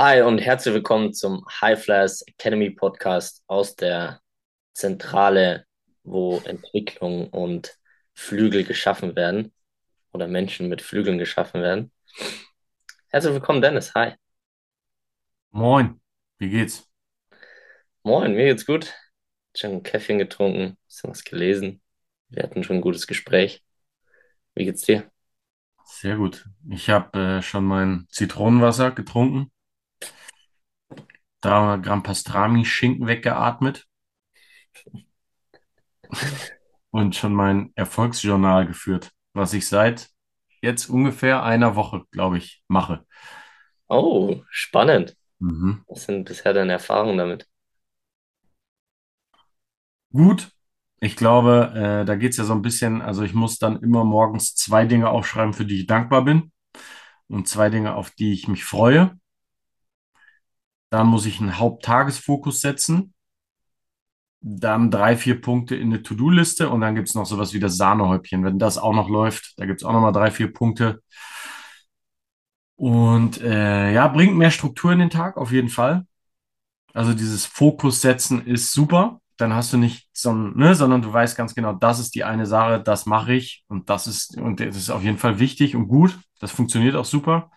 Hi und herzlich willkommen zum High Flyers Academy Podcast aus der Zentrale, wo Entwicklung und Flügel geschaffen werden oder Menschen mit Flügeln geschaffen werden. Herzlich willkommen, Dennis. Hi. Moin, wie geht's? Moin, mir geht's gut. Schon ein Käffchen getrunken, bisschen was gelesen. Wir hatten schon ein gutes Gespräch. Wie geht's dir? Sehr gut. Ich habe äh, schon mein Zitronenwasser getrunken, 300 Gramm Pastrami-Schinken weggeatmet und schon mein Erfolgsjournal geführt, was ich seit jetzt ungefähr einer Woche, glaube ich, mache. Oh, spannend. Mhm. Was sind bisher deine Erfahrungen damit? Gut. Ich glaube, äh, da geht's ja so ein bisschen, also ich muss dann immer morgens zwei Dinge aufschreiben, für die ich dankbar bin und zwei Dinge, auf die ich mich freue. Dann muss ich einen Haupttagesfokus setzen. Dann drei, vier Punkte in eine To-Do-Liste und dann gibt es noch sowas wie das Sahnehäubchen. Wenn das auch noch läuft, da gibt es auch noch mal drei, vier Punkte. Und äh, ja, bringt mehr Struktur in den Tag, auf jeden Fall. Also dieses Fokus setzen ist super. Dann hast du nicht so, ne, sondern du weißt ganz genau, das ist die eine Sache, das mache ich und das ist, und das ist auf jeden Fall wichtig und gut. Das funktioniert auch super.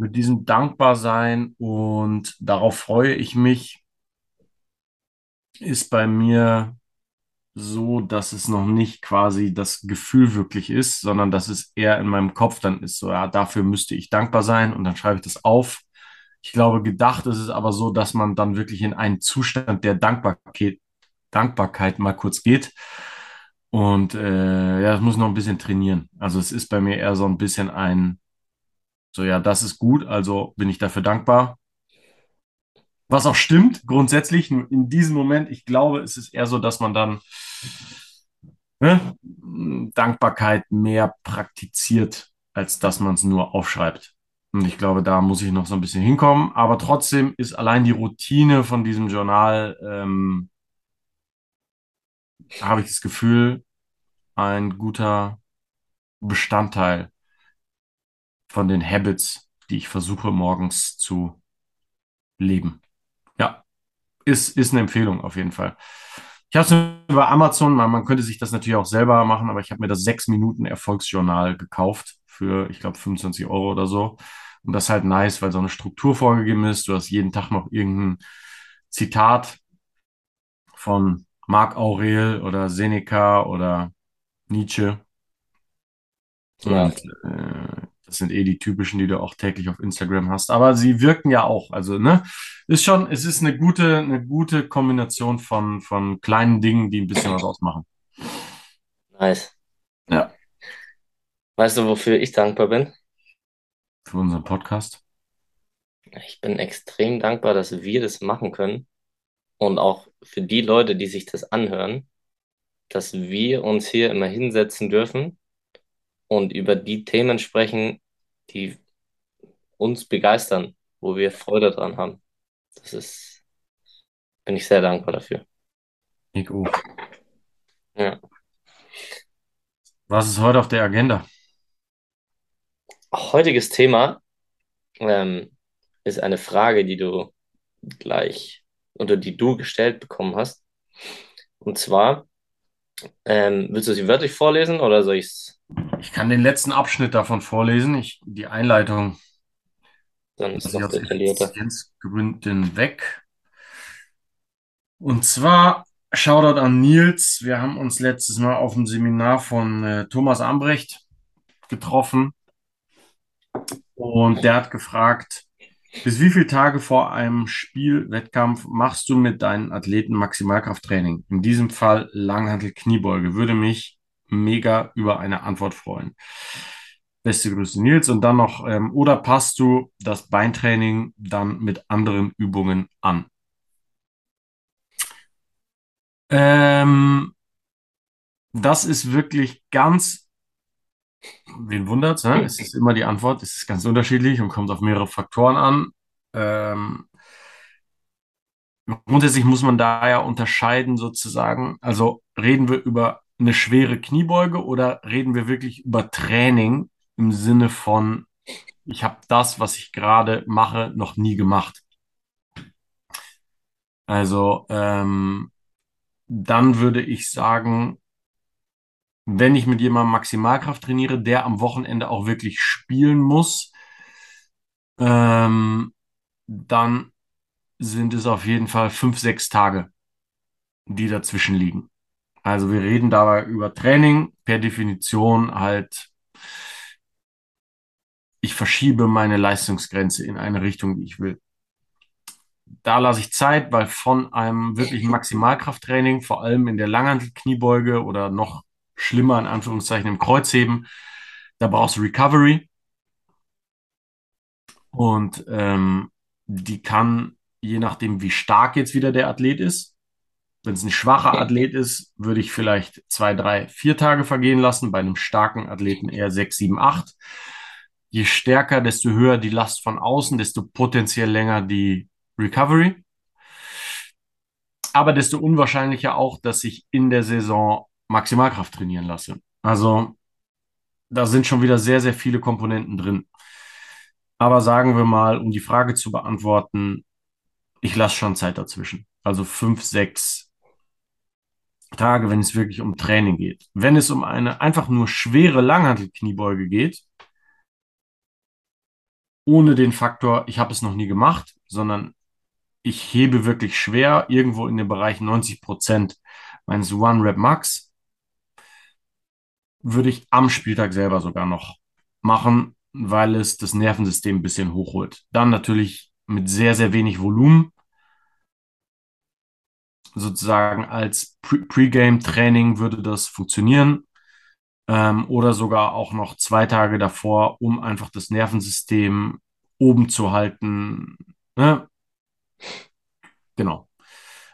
Mit diesem Dankbarsein und darauf freue ich mich, ist bei mir so, dass es noch nicht quasi das Gefühl wirklich ist, sondern dass es eher in meinem Kopf dann ist, so, ja, dafür müsste ich dankbar sein und dann schreibe ich das auf. Ich glaube, gedacht ist es aber so, dass man dann wirklich in einen Zustand der Dankbarkeit, Dankbarkeit mal kurz geht. Und äh, ja, das muss noch ein bisschen trainieren. Also es ist bei mir eher so ein bisschen ein, so ja, das ist gut, also bin ich dafür dankbar. Was auch stimmt, grundsätzlich, nur in diesem Moment, ich glaube, es ist eher so, dass man dann ne, Dankbarkeit mehr praktiziert, als dass man es nur aufschreibt. Und ich glaube, da muss ich noch so ein bisschen hinkommen. Aber trotzdem ist allein die Routine von diesem Journal, ähm, habe ich das Gefühl, ein guter Bestandteil von den Habits, die ich versuche morgens zu leben. Ja, ist, ist eine Empfehlung auf jeden Fall. Ich habe es über Amazon, man, man könnte sich das natürlich auch selber machen, aber ich habe mir das 6 Minuten Erfolgsjournal gekauft für, ich glaube, 25 Euro oder so. Und das ist halt nice, weil so eine Struktur vorgegeben ist. Du hast jeden Tag noch irgendein Zitat von Marc Aurel oder Seneca oder Nietzsche. Ja, Und äh, das sind eh die typischen, die du auch täglich auf Instagram hast. Aber sie wirken ja auch. Also, ne, ist schon, es ist eine gute, eine gute Kombination von, von kleinen Dingen, die ein bisschen was ausmachen. nice. Ja. Weißt du, wofür ich dankbar bin? Für unseren Podcast. Ich bin extrem dankbar, dass wir das machen können und auch für die Leute, die sich das anhören, dass wir uns hier immer hinsetzen dürfen und über die Themen sprechen, die uns begeistern, wo wir Freude dran haben. Das ist, bin ich sehr dankbar dafür. Ich auch. Ja. Was ist heute auf der Agenda? Heutiges Thema ähm, ist eine Frage, die du gleich oder die du gestellt bekommen hast. Und zwar, ähm, willst du sie wörtlich vorlesen oder soll ich es? Ich kann den letzten Abschnitt davon vorlesen. Ich, die Einleitung Dann ist noch aus detaillierter. Effizienzgründen weg. Und zwar Shoutout an Nils. Wir haben uns letztes Mal auf dem Seminar von äh, Thomas Ambrecht getroffen und der hat gefragt, bis wie viele Tage vor einem Spiel, Wettkampf machst du mit deinen Athleten Maximalkrafttraining? In diesem Fall Langhantel Kniebeuge. Würde mich mega über eine Antwort freuen. Beste Grüße, Nils. Und dann noch, ähm, oder passt du das Beintraining dann mit anderen Übungen an? Ähm, das ist wirklich ganz, wen wundert's, ne? Es ist immer die Antwort, es ist ganz unterschiedlich und kommt auf mehrere Faktoren an. Ähm, grundsätzlich muss man da ja unterscheiden sozusagen. Also reden wir über eine schwere Kniebeuge oder reden wir wirklich über Training im Sinne von ich habe das, was ich gerade mache, noch nie gemacht. Also ähm, dann würde ich sagen, wenn ich mit jemandem Maximalkraft trainiere, der am Wochenende auch wirklich spielen muss, ähm, dann sind es auf jeden Fall fünf, sechs Tage, die dazwischen liegen. Also wir reden dabei über Training, per Definition halt, ich verschiebe meine Leistungsgrenze in eine Richtung, die ich will. Da lasse ich Zeit, weil von einem wirklichen Maximalkrafttraining, vor allem in der Langhantel-Kniebeuge oder noch schlimmer in Anführungszeichen im Kreuzheben, da brauchst du Recovery. Und ähm, die kann, je nachdem, wie stark jetzt wieder der Athlet ist, wenn es ein schwacher Athlet ist, würde ich vielleicht zwei, drei, vier Tage vergehen lassen. Bei einem starken Athleten eher sechs, sieben, acht. Je stärker, desto höher die Last von außen, desto potenziell länger die Recovery. Aber desto unwahrscheinlicher auch, dass ich in der Saison Maximalkraft trainieren lasse. Also da sind schon wieder sehr, sehr viele Komponenten drin. Aber sagen wir mal, um die Frage zu beantworten, ich lasse schon Zeit dazwischen. Also fünf, sechs Tage, wenn es wirklich um Training geht. Wenn es um eine einfach nur schwere Langhantelkniebeuge geht, ohne den Faktor, ich habe es noch nie gemacht, sondern ich hebe wirklich schwer irgendwo in dem Bereich 90 Prozent meines One Rep Max, würde ich am Spieltag selber sogar noch machen, weil es das Nervensystem ein bisschen hochholt. Dann natürlich mit sehr, sehr wenig Volumen, sozusagen als Pre-Game-Training würde das funktionieren. Ähm, oder sogar auch noch zwei Tage davor, um einfach das Nervensystem oben zu halten. Ne? Genau.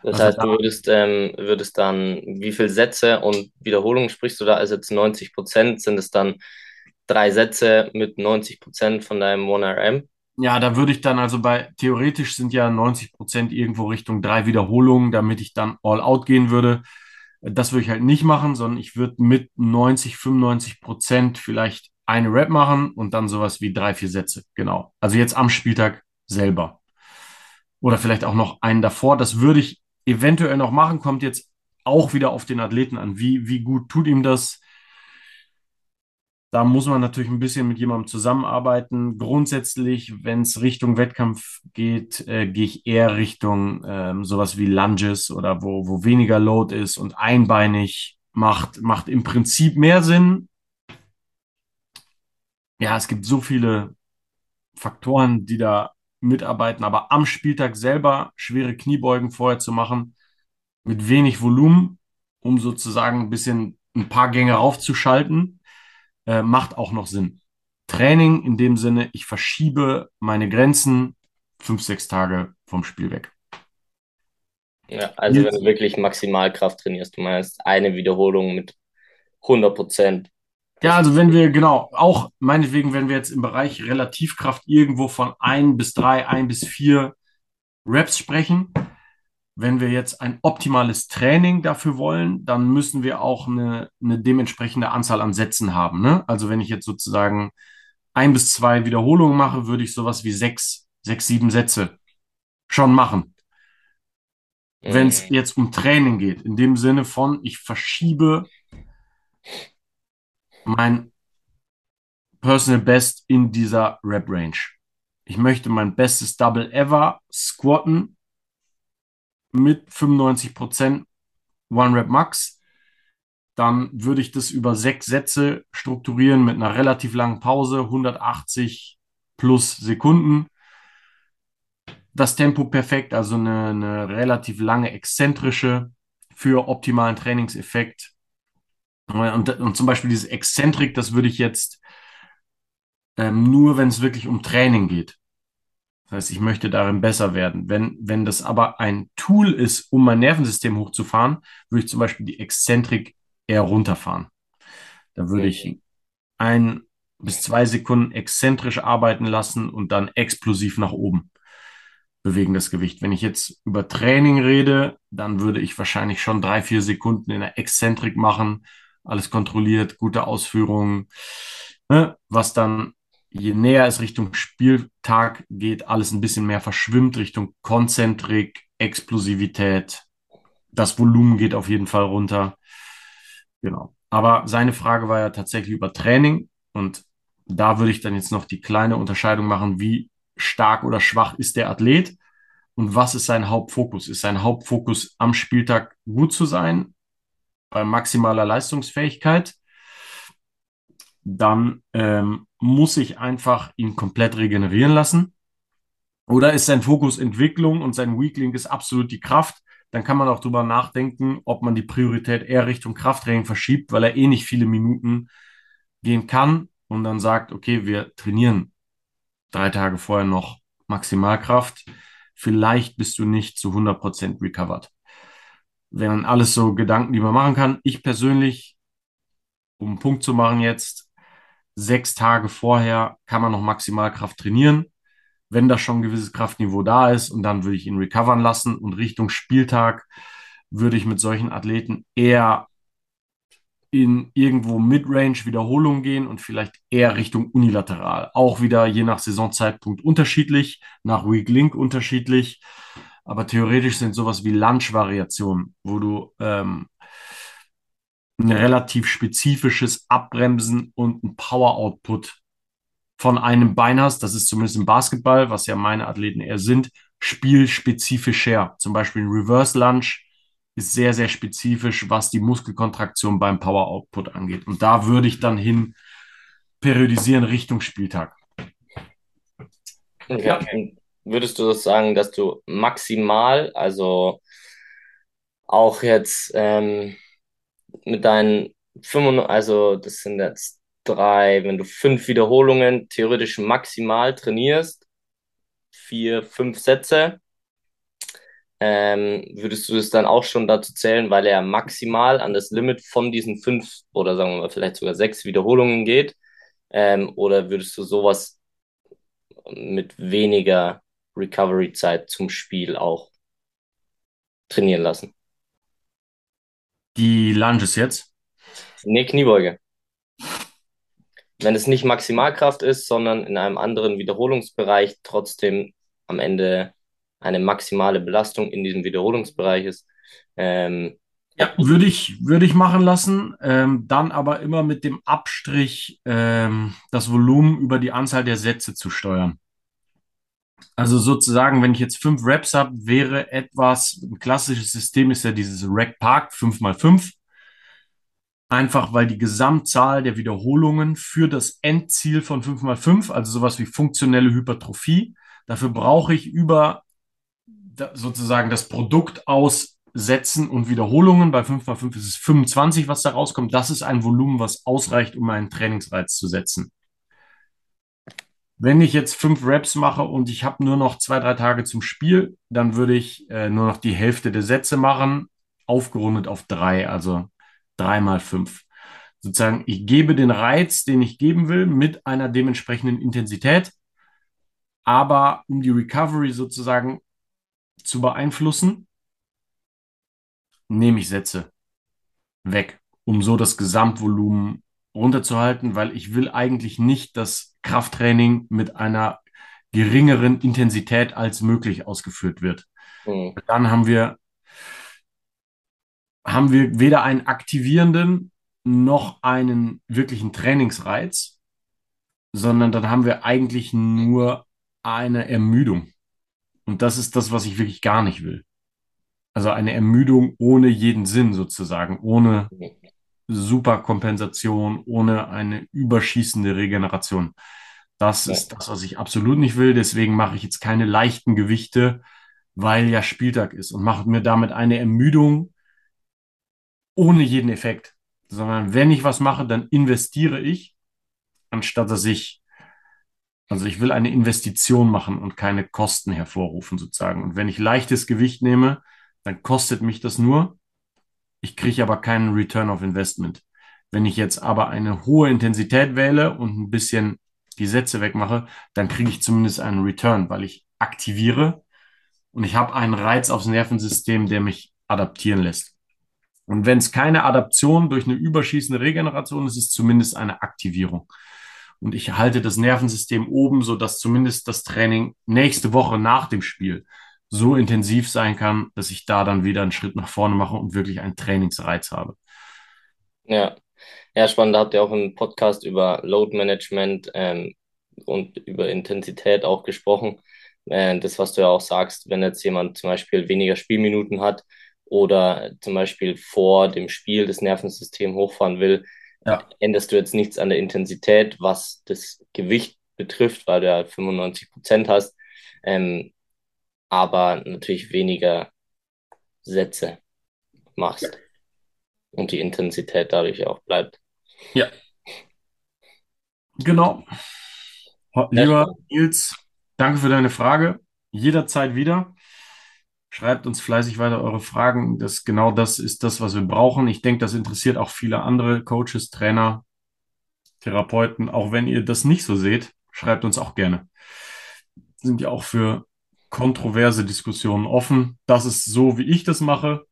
Das Also heißt, du würdest, ähm, würdest dann, wie viele Sätze und Wiederholungen sprichst du da? Also jetzt 90 Prozent, sind es dann drei Sätze mit 90 Prozent von deinem 1RM? Ja, da würde ich dann also bei, theoretisch sind ja 90 Prozent irgendwo Richtung drei Wiederholungen, damit ich dann all out gehen würde. Das würde ich halt nicht machen, sondern ich würde mit 90, 95 Prozent vielleicht eine Rep machen und dann sowas wie drei, vier Sätze. Genau. Also jetzt am Spieltag selber. Oder vielleicht auch noch einen davor. Das würde ich eventuell noch machen, kommt jetzt auch wieder auf den Athleten an. Wie, wie gut tut ihm das? Da muss man natürlich ein bisschen mit jemandem zusammenarbeiten. Grundsätzlich, wenn es Richtung Wettkampf geht, äh, gehe ich eher Richtung ähm, sowas wie Lunges oder wo, wo weniger Load ist und einbeinig macht, macht im Prinzip mehr Sinn. Ja, es gibt so viele Faktoren, die da mitarbeiten, aber am Spieltag selber schwere Kniebeugen vorher zu machen, mit wenig Volumen, um sozusagen ein bisschen ein paar Gänge raufzuschalten, äh, macht auch noch Sinn. Training in dem Sinne, ich verschiebe meine Grenzen fünf, sechs Tage vom Spiel weg. Ja, also wenn du wirklich Maximalkraft trainierst, du meinst eine Wiederholung mit 100 Prozent. Ja, also wenn wir, genau, auch meinetwegen, wenn wir jetzt im Bereich Relativkraft irgendwo von ein bis drei, ein bis vier Reps sprechen, wenn wir jetzt ein optimales Training dafür wollen, dann müssen wir auch eine, eine dementsprechende Anzahl an Sätzen haben. Ne? Also wenn ich jetzt sozusagen ein bis zwei Wiederholungen mache, würde ich sowas wie sechs, sechs, sieben Sätze schon machen. Wenn es Mhm. jetzt um Training geht, in dem Sinne von, ich verschiebe mein Personal Best in dieser Rep Range. Ich möchte mein bestes Double ever squatten mit 95% One Rep Max. Dann würde ich das über sechs Sätze strukturieren mit einer relativ langen Pause, 180 plus Sekunden. Das Tempo perfekt, also eine, eine relativ lange exzentrische für optimalen Trainingseffekt. Und, und zum Beispiel dieses Exzentrik, das würde ich jetzt ähm, nur, wenn es wirklich um Training geht. Das heißt, ich möchte darin besser werden. Wenn, wenn das aber ein Tool ist, um mein Nervensystem hochzufahren, würde ich zum Beispiel die Exzentrik eher runterfahren. Da würde ich ein bis zwei Sekunden exzentrisch arbeiten lassen und dann explosiv nach oben bewegen das Gewicht. Wenn ich jetzt über Training rede, dann würde ich wahrscheinlich schon drei, vier Sekunden in der Exzentrik machen, alles kontrolliert, gute Ausführungen, ne? was dann je näher es Richtung Spieltag geht, alles ein bisschen mehr verschwimmt, Richtung Konzentrik, Explosivität. Das Volumen geht auf jeden Fall runter. Genau. Aber seine Frage war ja tatsächlich über Training und da würde ich dann jetzt noch die kleine Unterscheidung machen, wie stark oder schwach ist der Athlet und was ist sein Hauptfokus? Ist sein Hauptfokus am Spieltag gut zu sein, bei maximaler Leistungsfähigkeit? Dann ähm, muss ich einfach ihn komplett regenerieren lassen. Oder ist sein Fokus Entwicklung und sein Weakling ist absolut die Kraft? Dann kann man auch drüber nachdenken, ob man die Priorität eher Richtung Krafttraining verschiebt, weil er eh nicht viele Minuten gehen kann und dann sagt, okay, wir trainieren drei Tage vorher noch Maximalkraft. Vielleicht bist du nicht zu 100% recovered. Wären alles so Gedanken, die man machen kann. Ich persönlich, um einen Punkt zu machen jetzt, sechs Tage vorher kann man noch Maximalkraft trainieren, wenn da schon ein gewisses Kraftniveau da ist. Und dann würde ich ihn recovern lassen. Und Richtung Spieltag würde ich mit solchen Athleten eher in irgendwo Midrange Wiederholung gehen und vielleicht eher Richtung unilateral. Auch wieder je nach Saisonzeitpunkt unterschiedlich, nach Week Link unterschiedlich. Aber theoretisch sind sowas wie Lunch-Variationen, wo du ähm, ein relativ spezifisches Abbremsen und ein Power-Output von einem Bein hast. Das ist zumindest im Basketball, was ja meine Athleten eher sind, spielspezifisch her. Zum Beispiel ein Reverse Lunge ist sehr, sehr spezifisch, was die Muskelkontraktion beim Power Output angeht. Und da würde ich dann hin periodisieren Richtung Spieltag. Ja. Würdest du das sagen, dass du maximal, also auch jetzt ähm, mit deinen 5, also das sind jetzt drei, wenn du fünf Wiederholungen theoretisch maximal trainierst, vier, fünf Sätze, ähm, würdest du das dann auch schon dazu zählen, weil er maximal an das Limit von diesen fünf oder sagen wir mal vielleicht sogar sechs Wiederholungen geht? Ähm, oder würdest du sowas mit weniger Recovery-Zeit zum Spiel auch trainieren lassen? Die Lunges jetzt? Nee, Kniebeuge. Wenn es nicht Maximalkraft ist, sondern in einem anderen Wiederholungsbereich trotzdem am Ende eine maximale Belastung in diesem Wiederholungsbereich ist. Ähm, ja, würde ich, würde ich machen lassen, ähm, dann aber immer mit dem Abstrich, ähm, das Volumen über die Anzahl der Sätze zu steuern. Also sozusagen, wenn ich jetzt fünf Reps habe, wäre etwas, ein klassisches System ist ja dieses Rack Park 5x5. Einfach weil die Gesamtzahl der Wiederholungen für das Endziel von 5x5, also sowas wie funktionelle Hypertrophie, dafür brauche ich über sozusagen das Produkt aus Sätzen und Wiederholungen. Bei 5x5 ist es 25, was da rauskommt. Das ist ein Volumen, was ausreicht, um einen Trainingsreiz zu setzen. Wenn ich jetzt fünf Reps mache und ich habe nur noch zwei, drei Tage zum Spiel, dann würde ich äh, nur noch die Hälfte der Sätze machen, aufgerundet auf drei, also drei mal fünf. Sozusagen, ich gebe den Reiz, den ich geben will, mit einer dementsprechenden Intensität. Aber um die Recovery sozusagen zu beeinflussen, nehme ich Sätze weg, um so das Gesamtvolumen runterzuhalten, weil ich will eigentlich nicht das Krafttraining mit einer geringeren Intensität als möglich ausgeführt wird. Mhm. Dann haben wir, haben wir weder einen aktivierenden noch einen wirklichen Trainingsreiz, sondern dann haben wir eigentlich nur eine Ermüdung. Und das ist das, was ich wirklich gar nicht will. Also eine Ermüdung ohne jeden Sinn sozusagen, ohne Superkompensation, ohne eine überschießende Regeneration. Das ist das, was ich absolut nicht will. Deswegen mache ich jetzt keine leichten Gewichte, weil ja Spieltag ist und mache mir damit eine Ermüdung ohne jeden Effekt. Sondern wenn ich was mache, dann investiere ich, anstatt dass ich also ich will eine Investition machen und keine Kosten hervorrufen sozusagen. Und wenn ich leichtes Gewicht nehme, dann kostet mich das nur. Ich kriege aber keinen Return of Investment. Wenn ich jetzt aber eine hohe Intensität wähle und ein bisschen die Sätze wegmache, dann kriege ich zumindest einen Return, weil ich aktiviere und ich habe einen Reiz aufs Nervensystem, der mich adaptieren lässt. Und wenn es keine Adaption durch eine überschießende Regeneration ist, ist es zumindest eine Aktivierung. und ich halte das Nervensystem oben, sodass zumindest das Training nächste Woche nach dem Spiel so intensiv sein kann, dass ich da dann wieder einen Schritt nach vorne mache und wirklich einen Trainingsreiz habe. Ja, ja, spannend. Da habt ihr auch einen Podcast über Load Management ähm, und über Intensität auch gesprochen. Äh, das, was du ja auch sagst, wenn jetzt jemand zum Beispiel weniger Spielminuten hat oder zum Beispiel vor dem Spiel das Nervensystem hochfahren will, Ja, änderst du jetzt nichts an der Intensität, was das Gewicht betrifft, weil du ja 95 Prozent hast, ähm, aber natürlich weniger Sätze machst und die Intensität dadurch auch bleibt. ja, genau. Ja, Lieber Nils, danke für deine Frage. Jederzeit wieder. Schreibt uns fleißig weiter eure Fragen. Das, genau das ist das, was wir brauchen. Ich denke, das interessiert auch viele andere Coaches, Trainer, Therapeuten. Auch wenn ihr das nicht so seht, schreibt uns auch gerne. Sind ja auch für kontroverse Diskussionen offen. Das ist so, wie ich das mache.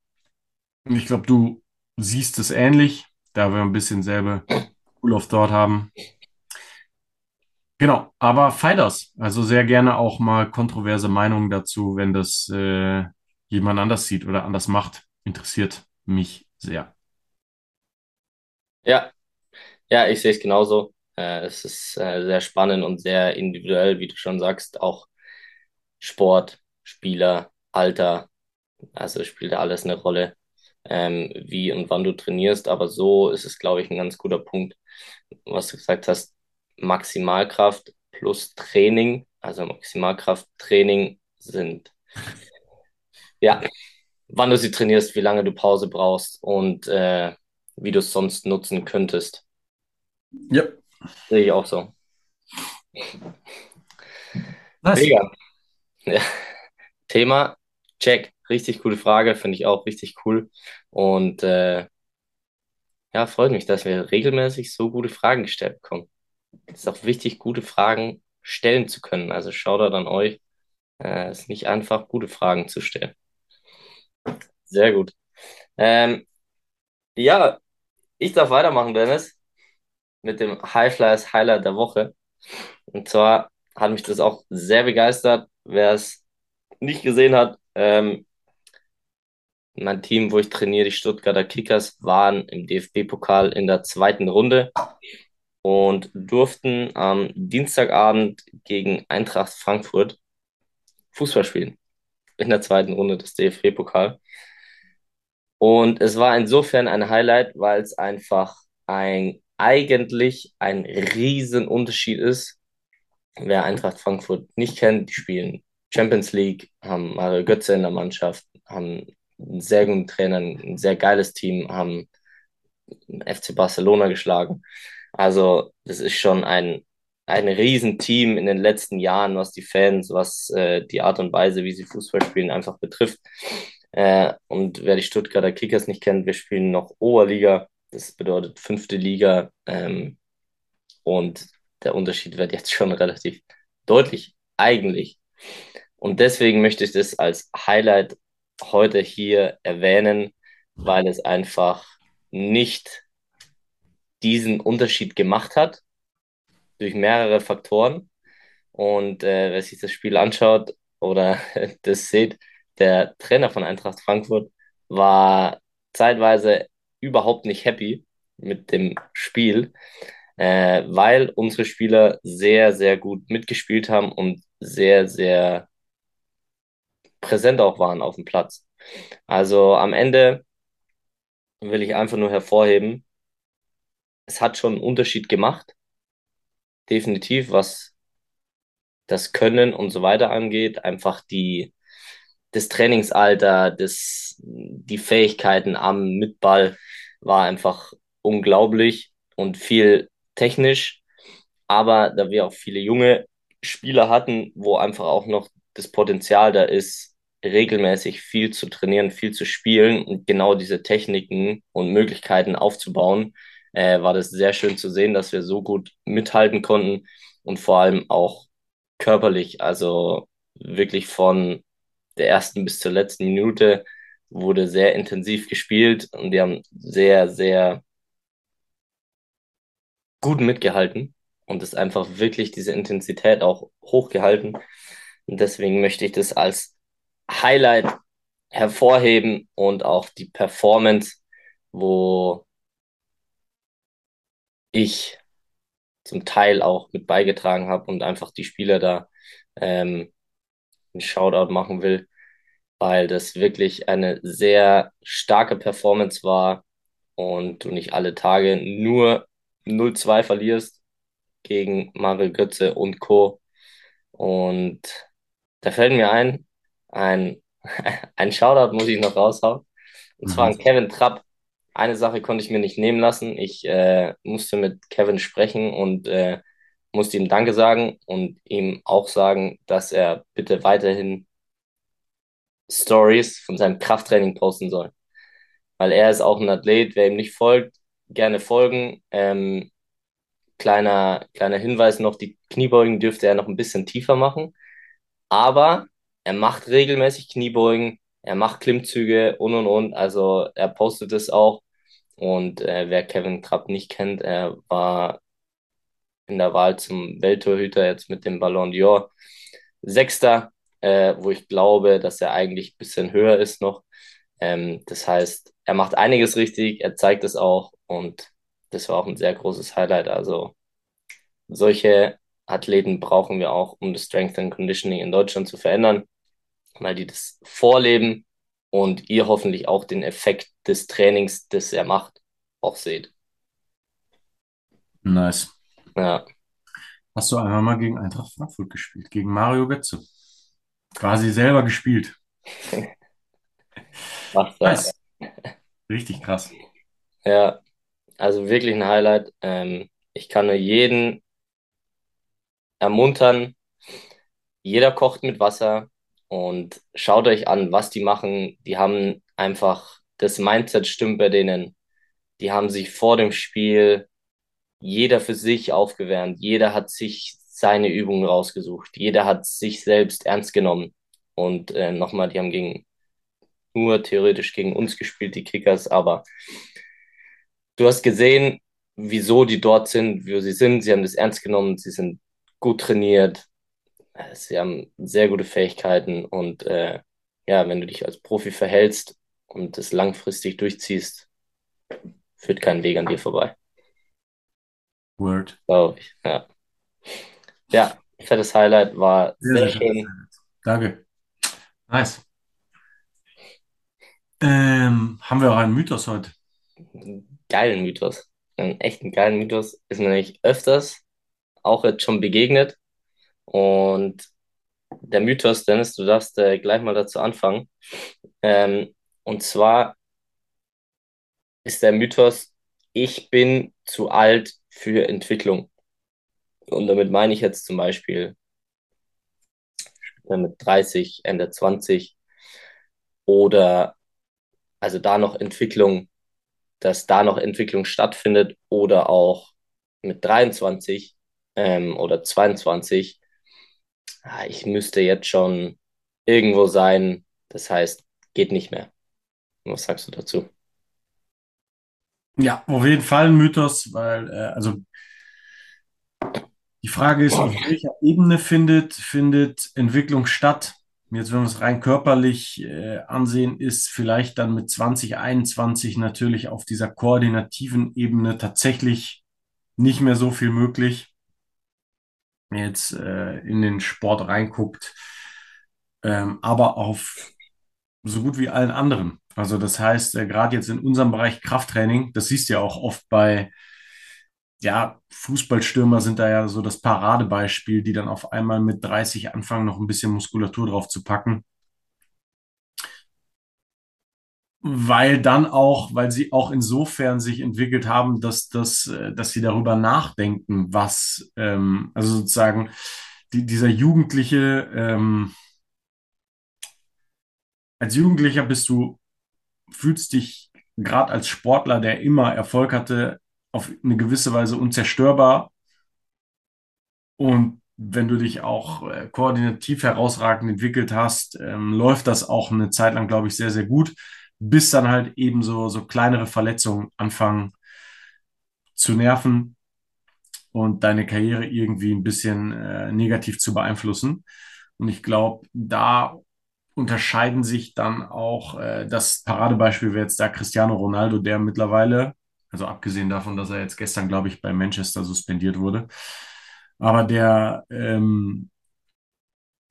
Und ich glaube, du siehst es ähnlich, da wir ein bisschen selbe School of Thought haben. Genau, aber Fighters, also sehr gerne auch mal kontroverse Meinungen dazu, wenn das äh, jemand anders sieht oder anders macht. Interessiert mich sehr. ja, ja, ich sehe es genauso. Äh, es ist äh, sehr spannend und sehr individuell, wie du schon sagst, auch Sport, Spieler, Alter, also spielt da alles eine Rolle, ähm, wie und wann du trainierst. Aber so ist es, glaube ich, ein ganz guter Punkt, was du gesagt hast, Maximalkraft plus Training, also Maximalkraft, Training sind, ja, wann du sie trainierst, wie lange du Pause brauchst und äh, wie du es sonst nutzen könntest. Ja, Sehe ich auch so. nice. Mega. Ja. Thema, check. Richtig coole Frage, finde ich auch richtig cool. Und äh, ja, freut mich, dass wir regelmäßig so gute Fragen gestellt bekommen. Es ist auch wichtig, gute Fragen stellen zu können. Also Shoutout an euch. Äh, es ist nicht einfach, gute Fragen zu stellen. Sehr gut. Ähm, ja, ich darf weitermachen, Dennis, mit dem High Flyers Highlight der Woche. Und zwar hat mich das auch sehr begeistert. Wer es nicht gesehen hat, ähm, mein Team, wo ich trainiere, die Stuttgarter Kickers, waren im DFB-Pokal in der zweiten Runde und durften am Dienstagabend gegen Eintracht Frankfurt Fußball spielen. In der zweiten Runde des DFB-Pokal. Und es war insofern ein Highlight, weil es einfach ein eigentlich ein Riesenunterschied ist. Wer Eintracht Frankfurt nicht kennt, die spielen Champions League, haben Mario Götze in der Mannschaft, haben einen sehr guten Trainer, ein sehr geiles Team, haben FC Barcelona geschlagen. Also das ist schon ein, ein Riesenteam in den letzten Jahren, was die Fans, was äh, die Art und Weise, wie sie Fußball spielen, einfach betrifft. Äh, und wer die Stuttgarter Kickers nicht kennt, wir spielen noch Oberliga, das bedeutet fünfte Liga. Ähm, und der Unterschied wird jetzt schon relativ deutlich, eigentlich. Und deswegen möchte ich das als Highlight heute hier erwähnen, weil es einfach nicht diesen Unterschied gemacht hat durch mehrere Faktoren. Und äh, wer sich das Spiel anschaut oder das sieht, der Trainer von Eintracht Frankfurt war zeitweise überhaupt nicht happy mit dem Spiel, äh, weil unsere Spieler sehr, sehr gut mitgespielt haben und sehr, sehr präsent auch waren auf dem Platz. Also am Ende will ich einfach nur hervorheben, es hat schon einen Unterschied gemacht, definitiv, was das Können und so weiter angeht. Einfach die, das Trainingsalter, das, die Fähigkeiten am Mitball war einfach unglaublich und viel technisch. Aber da wir auch viele junge Spieler hatten, wo einfach auch noch das Potenzial da ist, regelmäßig viel zu trainieren, viel zu spielen und genau diese Techniken und Möglichkeiten aufzubauen, äh, war das sehr schön zu sehen, dass wir so gut mithalten konnten und vor allem auch körperlich, also wirklich von der ersten bis zur letzten Minute wurde sehr intensiv gespielt und die haben sehr, sehr gut mitgehalten. und ist einfach wirklich diese Intensität auch hochgehalten. Und deswegen möchte ich das als Highlight hervorheben und auch die Performance, wo ich zum Teil auch mit beigetragen habe und einfach die Spieler da ähm, einen Shoutout machen will, weil das wirklich eine sehr starke Performance war und du nicht alle Tage nur 0-2 verlierst gegen Mario Götze und Co. Und da fällt mir ein, ein, ein Shoutout muss ich noch raushauen. Und zwar an Mhm. Kevin Trapp. Eine Sache konnte ich mir nicht nehmen lassen. Ich äh, musste mit Kevin sprechen und äh, musste ihm Danke sagen und ihm auch sagen, dass er bitte weiterhin Stories von seinem Krafttraining posten soll. Weil er ist auch ein Athlet, wer ihm nicht folgt, gerne folgen. Ähm, kleiner, kleiner Hinweis noch, die Kniebeugen dürfte er noch ein bisschen tiefer machen. Aber er macht regelmäßig Kniebeugen, er macht Klimmzüge und und und. Also er postet es auch. Und äh, wer Kevin Trapp nicht kennt, er war in der Wahl zum Welttorhüter jetzt mit dem Ballon d'Or Sechster, äh, wo ich glaube, dass er eigentlich ein bisschen höher ist noch. Ähm, das heißt, er macht einiges richtig, er zeigt es auch und das war auch ein sehr großes Highlight. Also solche Athleten brauchen wir auch, um das Strength and Conditioning in Deutschland zu verändern, weil die das vorleben und ihr hoffentlich auch den Effekt des Trainings, das er macht, auch seht. Nice. Ja, Hast du einmal mal gegen Eintracht Frankfurt gespielt, gegen Mario Götze? Quasi selber gespielt. macht er. Nice. Richtig krass. Ja, also wirklich ein Highlight. Ähm, ich kann nur jeden ermuntern, jeder kocht mit Wasser und schaut euch an, was die machen. Die haben einfach, das Mindset stimmt bei denen. Die haben sich vor dem Spiel jeder für sich aufgewärmt. Jeder hat sich seine Übungen rausgesucht. Jeder hat sich selbst ernst genommen. Und äh, nochmal, die haben gegen, nur theoretisch gegen uns gespielt, die Kickers, aber du hast gesehen, wieso die dort sind, wie sie sind. Sie haben das ernst genommen, sie sind gut trainiert, äh, sie haben sehr gute Fähigkeiten und äh, ja, wenn du dich als Profi verhältst und das langfristig durchziehst, führt kein Weg an dir vorbei, Word. glaube ich. Ja. ja, fettes Highlight, war Sehr, sehr sehr schön. schön. Danke. Nice. Ähm, haben wir auch einen Mythos heute? Geilen Mythos. Einen echten geilen Mythos ist mir nämlich öfters auch jetzt schon begegnet. Und der Mythos, Dennis, du darfst äh, gleich mal dazu anfangen. Ähm, und zwar ist der Mythos, ich bin zu alt für Entwicklung. Und damit meine ich jetzt zum Beispiel mit 30, Ende 20 oder also da noch Entwicklung, dass da noch Entwicklung stattfindet oder auch mit 23 ähm, oder 22. Ah, Ich müsste jetzt schon irgendwo sein. Das heißt, geht nicht mehr. Was sagst du dazu? Ja, auf jeden Fall ein Mythos, weil, äh, also die Frage ist, auf welcher Ebene findet, findet Entwicklung statt? Jetzt, wenn wir es rein körperlich äh, ansehen, ist vielleicht dann mit 2021 natürlich auf dieser koordinativen Ebene tatsächlich nicht mehr so viel möglich. Jetzt äh, in den Sport reinguckt, ähm, aber auf so gut wie allen anderen. Also das heißt, äh, gerade jetzt in unserem Bereich Krafttraining, das siehst du ja auch oft bei ja, Fußballstürmer sind da ja so das Paradebeispiel, die dann auf einmal mit 30 anfangen, noch ein bisschen Muskulatur drauf zu packen. Weil dann auch, weil sie auch insofern sich entwickelt haben, dass, das, äh, dass sie darüber nachdenken, was, ähm, also sozusagen die, dieser Jugendliche, ähm, als Jugendlicher bist du, fühlst dich gerade als Sportler, der immer Erfolg hatte, auf eine gewisse Weise unzerstörbar Und wenn du dich auch äh, koordinativ herausragend entwickelt hast, ähm, läuft das auch eine Zeit lang, glaube ich, sehr, sehr gut, bis dann halt eben so, so kleinere Verletzungen anfangen zu nerven. und deine Karriere irgendwie ein bisschen äh, negativ zu beeinflussen. Und ich glaube, da unterscheiden sich dann auch, äh, das Paradebeispiel wäre jetzt da Cristiano Ronaldo, der mittlerweile, also abgesehen davon, dass er jetzt gestern, glaube ich, bei Manchester suspendiert wurde, aber der, ähm,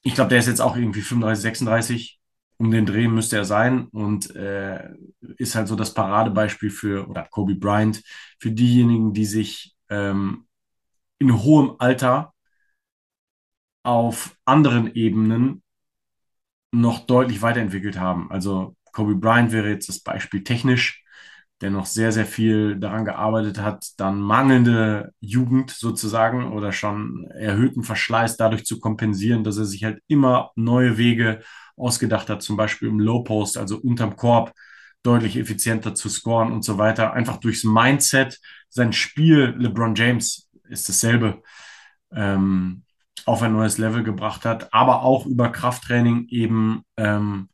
ich glaube, der ist jetzt auch irgendwie 35, 36, um den Dreh müsste er sein. Und äh, ist halt so das Paradebeispiel für, oder Kobe Bryant, für diejenigen, die sich ähm, in hohem Alter auf anderen Ebenen noch deutlich weiterentwickelt haben. Also Kobe Bryant wäre jetzt das Beispiel technisch, der noch sehr, sehr viel daran gearbeitet hat, dann mangelnde Jugend sozusagen oder schon erhöhten Verschleiß dadurch zu kompensieren, dass er sich halt immer neue Wege ausgedacht hat, zum Beispiel im Low Post, also unterm Korb, deutlich effizienter zu scoren und so weiter. Einfach durchs Mindset, sein Spiel, LeBron James ist dasselbe. Ähm, auf ein neues Level gebracht hat, aber auch über Krafttraining eben ähm,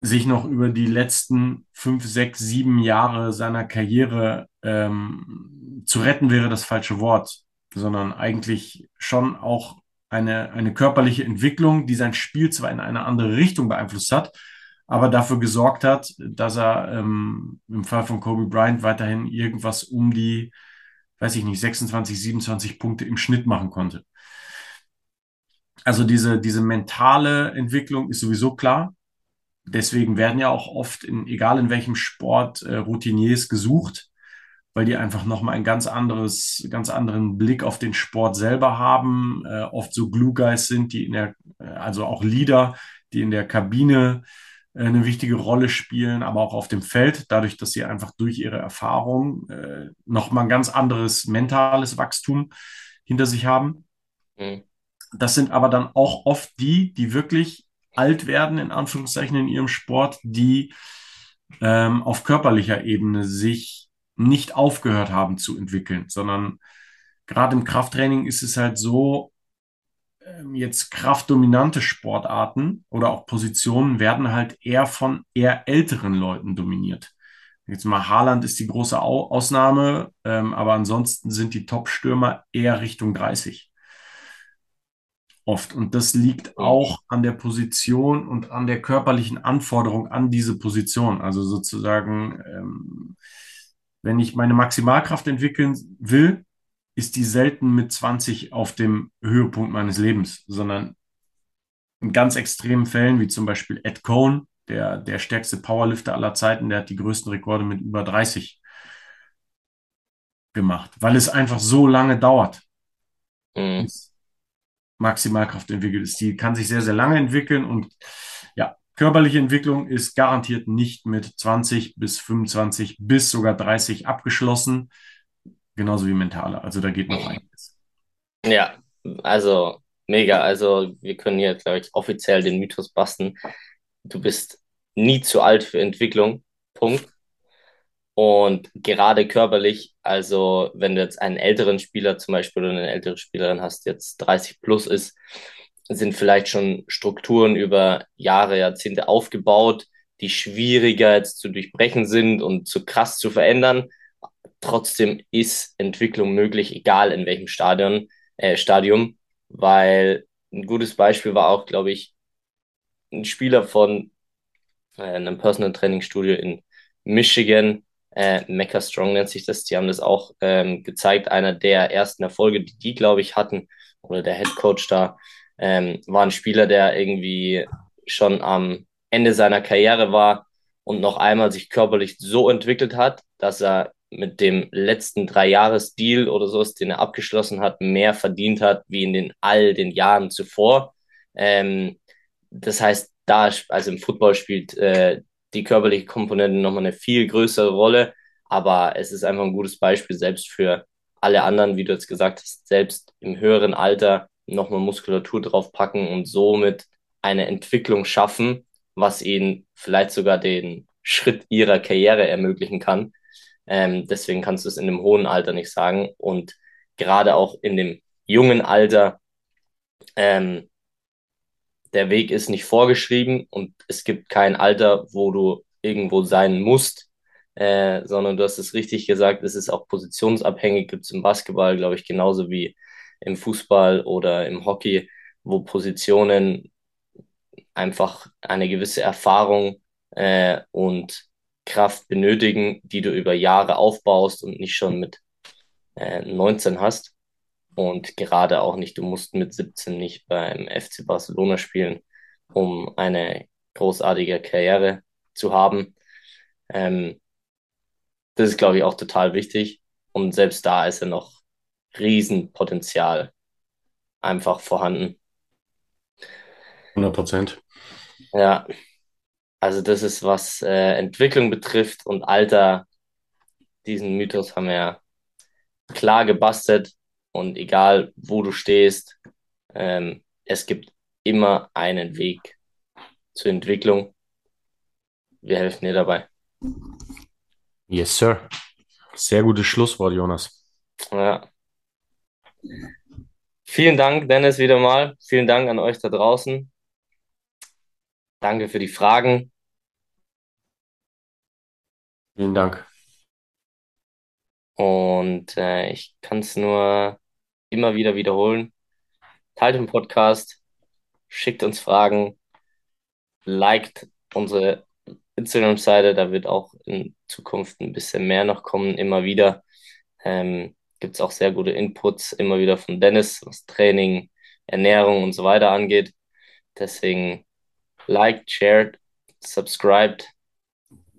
sich noch über die letzten fünf, sechs, sieben Jahre seiner Karriere ähm, zu retten wäre das falsche Wort, sondern eigentlich schon auch eine, eine körperliche Entwicklung, die sein Spiel zwar in eine andere Richtung beeinflusst hat, aber dafür gesorgt hat, dass er ähm, im Fall von Kobe Bryant weiterhin irgendwas um die, weiß ich nicht, 26, 27 Punkte im Schnitt machen konnte. Also diese, diese mentale Entwicklung ist sowieso klar. Deswegen werden ja auch oft, in, egal in welchem Sport, äh, Routiniers gesucht, weil die einfach nochmal ein ganz anderes, ganz anderen Blick auf den Sport selber haben, äh, oft so Glue Guys sind, die in der, äh, also auch Leader, die in der Kabine äh, eine wichtige Rolle spielen, aber auch auf dem Feld, dadurch, dass sie einfach durch ihre Erfahrung äh, nochmal ein ganz anderes mentales Wachstum hinter sich haben. Mhm. Das sind aber dann auch oft die, die wirklich alt werden, in Anführungszeichen, in ihrem Sport, die ähm, auf körperlicher Ebene sich nicht aufgehört haben zu entwickeln, sondern gerade im Krafttraining ist es halt so, ähm, jetzt kraftdominante Sportarten oder auch Positionen werden halt eher von eher älteren Leuten dominiert. Jetzt mal Haaland ist die große Ausnahme, ähm, aber ansonsten sind die Top-Stürmer eher Richtung 30 oft. Und das liegt auch an der Position und an der körperlichen Anforderung an diese Position. Also sozusagen, ähm, wenn ich meine Maximalkraft entwickeln will, ist die selten mit 20 auf dem Höhepunkt meines Lebens, sondern in ganz extremen Fällen, wie zum Beispiel Ed Cohn, der, der stärkste Powerlifter aller Zeiten, der hat die größten Rekorde mit über 30 gemacht, weil es einfach so lange dauert. Mhm. Maximalkraft entwickelt ist. Die kann sich sehr, sehr lange entwickeln und ja, körperliche Entwicklung ist garantiert nicht mit 20 bis 25 bis sogar 30 abgeschlossen. Genauso wie mentale. Also da geht noch einiges. Ja, also mega. Also wir können hier, glaube ich, offiziell den Mythos basten. Du bist nie zu alt für Entwicklung. Punkt. Und gerade körperlich, also wenn du jetzt einen älteren Spieler zum Beispiel oder eine ältere Spielerin hast, jetzt 30 plus ist, sind vielleicht schon Strukturen über Jahre, Jahrzehnte aufgebaut, die schwieriger jetzt zu durchbrechen sind und zu krass zu verändern. Trotzdem ist Entwicklung möglich, egal in welchem Stadion, äh, Stadium, weil ein gutes Beispiel war auch, glaube ich, ein Spieler von äh, einem Personal Training Studio in Michigan, äh, Mecca Strong nennt sich das. Die haben das auch ähm, gezeigt. Einer der ersten Erfolge, die die, glaube ich, hatten, oder der Head Coach da, ähm, war ein Spieler, der irgendwie schon am Ende seiner Karriere war und noch einmal sich körperlich so entwickelt hat, dass er mit dem letzten drei Jahres Deal oder so, den er abgeschlossen hat, mehr verdient hat wie in den all den Jahren zuvor. Ähm, das heißt, da, also im Football spielt äh, die körperliche Komponente nochmal eine viel größere Rolle. Aber es ist einfach ein gutes Beispiel, selbst für alle anderen, wie du jetzt gesagt hast, selbst im höheren Alter nochmal Muskulatur draufpacken und somit eine Entwicklung schaffen, was ihnen vielleicht sogar den Schritt ihrer Karriere ermöglichen kann. Ähm, deswegen kannst du es in dem hohen Alter nicht sagen. Und gerade auch in dem jungen Alter ähm, der Weg ist nicht vorgeschrieben und es gibt kein Alter, wo du irgendwo sein musst. äh, sondern du hast es richtig gesagt, es ist auch positionsabhängig, gibt es im Basketball, glaube ich, genauso wie im Fußball oder im Hockey, wo Positionen einfach eine gewisse Erfahrung äh, und Kraft benötigen, die du über Jahre aufbaust und nicht schon mit äh, 19 hast. Und gerade auch nicht, du musst mit 17 nicht beim FC Barcelona spielen, um eine großartige Karriere zu haben. Ähm, das ist, glaube ich, auch total wichtig. Und selbst da ist ja noch Riesenpotenzial einfach vorhanden. 100 Prozent. Ja, also das ist, was äh, Entwicklung betrifft und Alter, diesen Mythos haben wir ja klar gebastelt. Und egal, wo du stehst, ähm, es gibt immer einen Weg zur Entwicklung. Wir helfen dir dabei. Yes, sir. Sehr gutes Schlusswort, Jonas. Ja. Vielen Dank, Dennis, wieder mal. Vielen Dank an euch da draußen. Danke für die Fragen. Vielen Dank. Und äh, ich kann es nur immer wieder wiederholen. Teilt den Podcast, schickt uns Fragen, liked unsere Instagram-Seite, da wird auch in Zukunft ein bisschen mehr noch kommen, immer wieder. Ähm, Gibt es auch sehr gute Inputs, immer wieder von Dennis, was Training, Ernährung und so weiter angeht. Deswegen liked, shared, subscribed,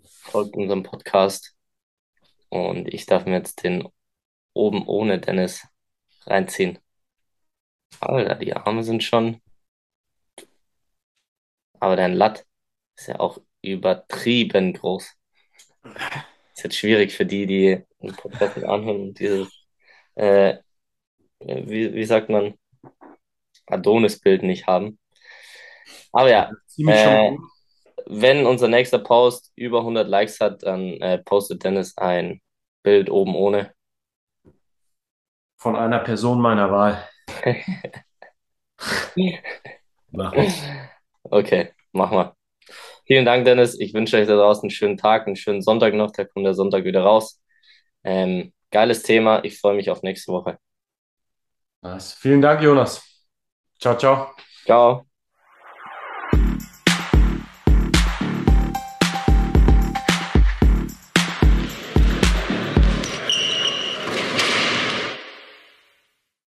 folgt unserem Podcast. Und ich darf mir jetzt den oben ohne Dennis reinziehen. Alter, die Arme sind schon. Aber dein Latt ist ja auch übertrieben groß. Ist jetzt schwierig für die, die einen Podcast mit anhören und dieses, äh, wie, wie sagt man, Adonis-Bild nicht haben. Aber ja, äh, wenn unser nächster Post über 100 Likes hat, dann äh, postet Dennis ein Bild oben ohne. Von einer Person meiner Wahl. okay, mach mal. Vielen Dank, Dennis. Ich wünsche euch da draußen einen schönen Tag, einen schönen Sonntag noch. Da kommt der Sonntag wieder raus. Ähm, geiles Thema. Ich freue mich auf nächste Woche. Nice. Vielen Dank, Jonas. Ciao, ciao. Ciao.